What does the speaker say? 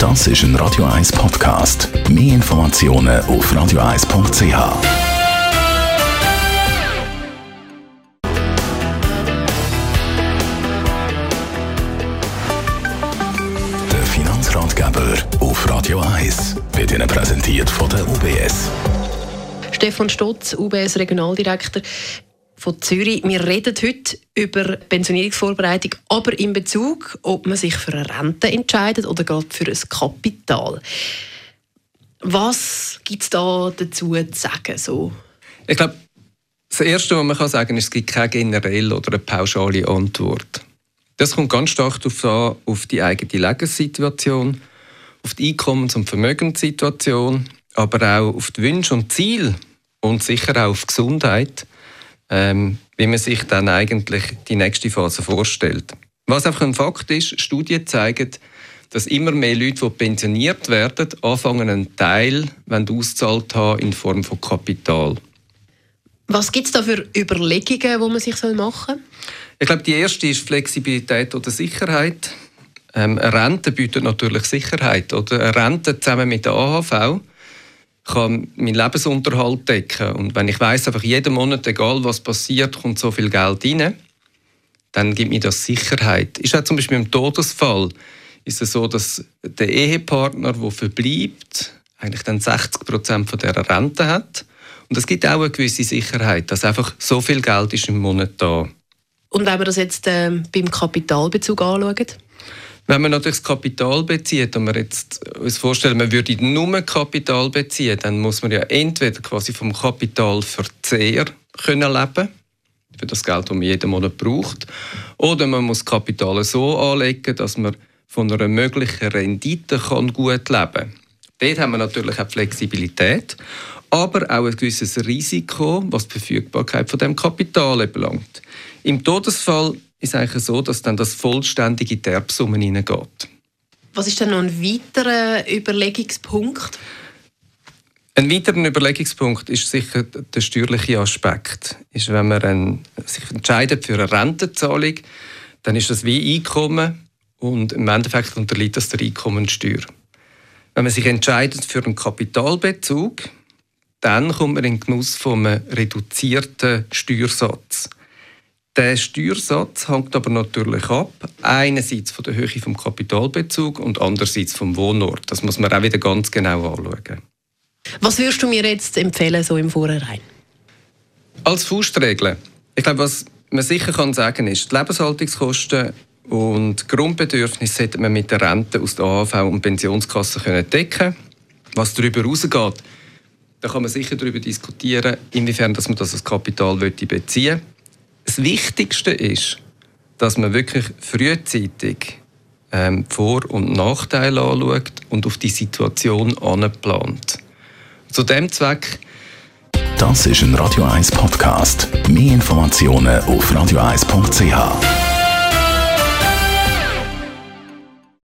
Das ist ein Radio 1 Podcast. Mehr Informationen auf radio1.ch. Der Finanzratgeber auf Radio 1 wird Ihnen präsentiert von der UBS. Stefan Stotz, UBS Regionaldirektor von Zürich. Wir reden heute über Pensionierungsvorbereitung, aber in Bezug, ob man sich für eine Rente entscheidet oder gerade für ein Kapital. Was gibt es da dazu zu sagen? So? Ich glaube, das Erste, was man kann sagen kann, ist, es gibt keine generelle oder eine pauschale Antwort. Das kommt ganz stark darauf an, auf die eigene Lebenssituation, auf die Einkommens- und Vermögenssituation, aber auch auf die Wünsche und Ziele und sicher auch auf die Gesundheit, ähm, wie man sich dann eigentlich die nächste Phase vorstellt. Was einfach ein Fakt ist, Studien zeigen, dass immer mehr Leute, die pensioniert werden, anfangen, einen Teil auszahlt haben in Form von Kapital. Was gibt es da für Überlegungen, die man sich machen soll? Ich glaube, die erste ist Flexibilität oder Sicherheit. Ähm, eine Rente bietet natürlich Sicherheit. Oder eine Rente zusammen mit der AHV kann meinen Lebensunterhalt decken. Und wenn ich weiß, einfach jeden Monat, egal was passiert, kommt so viel Geld rein, dann gibt mir das Sicherheit. Ist auch zum Beispiel im Todesfall ist es so, dass der Ehepartner, der verbleibt, eigentlich dann 60 Prozent von der Rente hat. Und es gibt auch eine gewisse Sicherheit, dass einfach so viel Geld ist im Monat da. Und wenn wir das jetzt äh, beim Kapitalbezug anschauen? Wenn man natürlich das Kapital bezieht und man jetzt uns vorstellen, man würde nur Kapital beziehen, dann muss man ja entweder quasi vom Kapitalverzehr können leben für das Geld, das man jeden Monat braucht, oder man muss Kapital so anlegen, dass man von einer möglichen Rendite kann gut leben kann. Dort haben wir natürlich auch Flexibilität, aber auch ein gewisses Risiko, was die Verfügbarkeit von dem Kapital belangt. Im Todesfall ist eigentlich so, dass dann das vollständige in die Erbsummen hineingeht. Was ist denn noch ein weiterer Überlegungspunkt? Ein weiterer Überlegungspunkt ist sicher der steuerliche Aspekt. Ist, wenn man ein, sich entscheidet für eine Rentenzahlung, dann ist das wie Einkommen und im Endeffekt unterliegt das der Einkommensteuer. Wenn man sich entscheidet für einen Kapitalbezug, dann kommt man in den Genuss von einem reduzierten Steuersatz. Der Steuersatz hängt aber natürlich ab, einerseits von der Höhe vom Kapitalbezug und andererseits vom Wohnort. Das muss man auch wieder ganz genau anschauen. Was würdest du mir jetzt empfehlen, so im Vorhinein? Als Faustregel. Ich glaube, was man sicher kann sagen ist, die Lebenshaltungskosten und Grundbedürfnisse sollte man mit der Rente aus der AHV und Pensionskasse können decken Was darüber hinausgeht, da kann man sicher darüber diskutieren, inwiefern dass man das als Kapital beziehen will. Das Wichtigste ist, dass man wirklich frühzeitig ähm, Vor- und Nachteile anschaut und auf die Situation anplant. Zu dem Zweck Das ist ein Radio 1 Podcast. Mehr Informationen auf radio1.ch.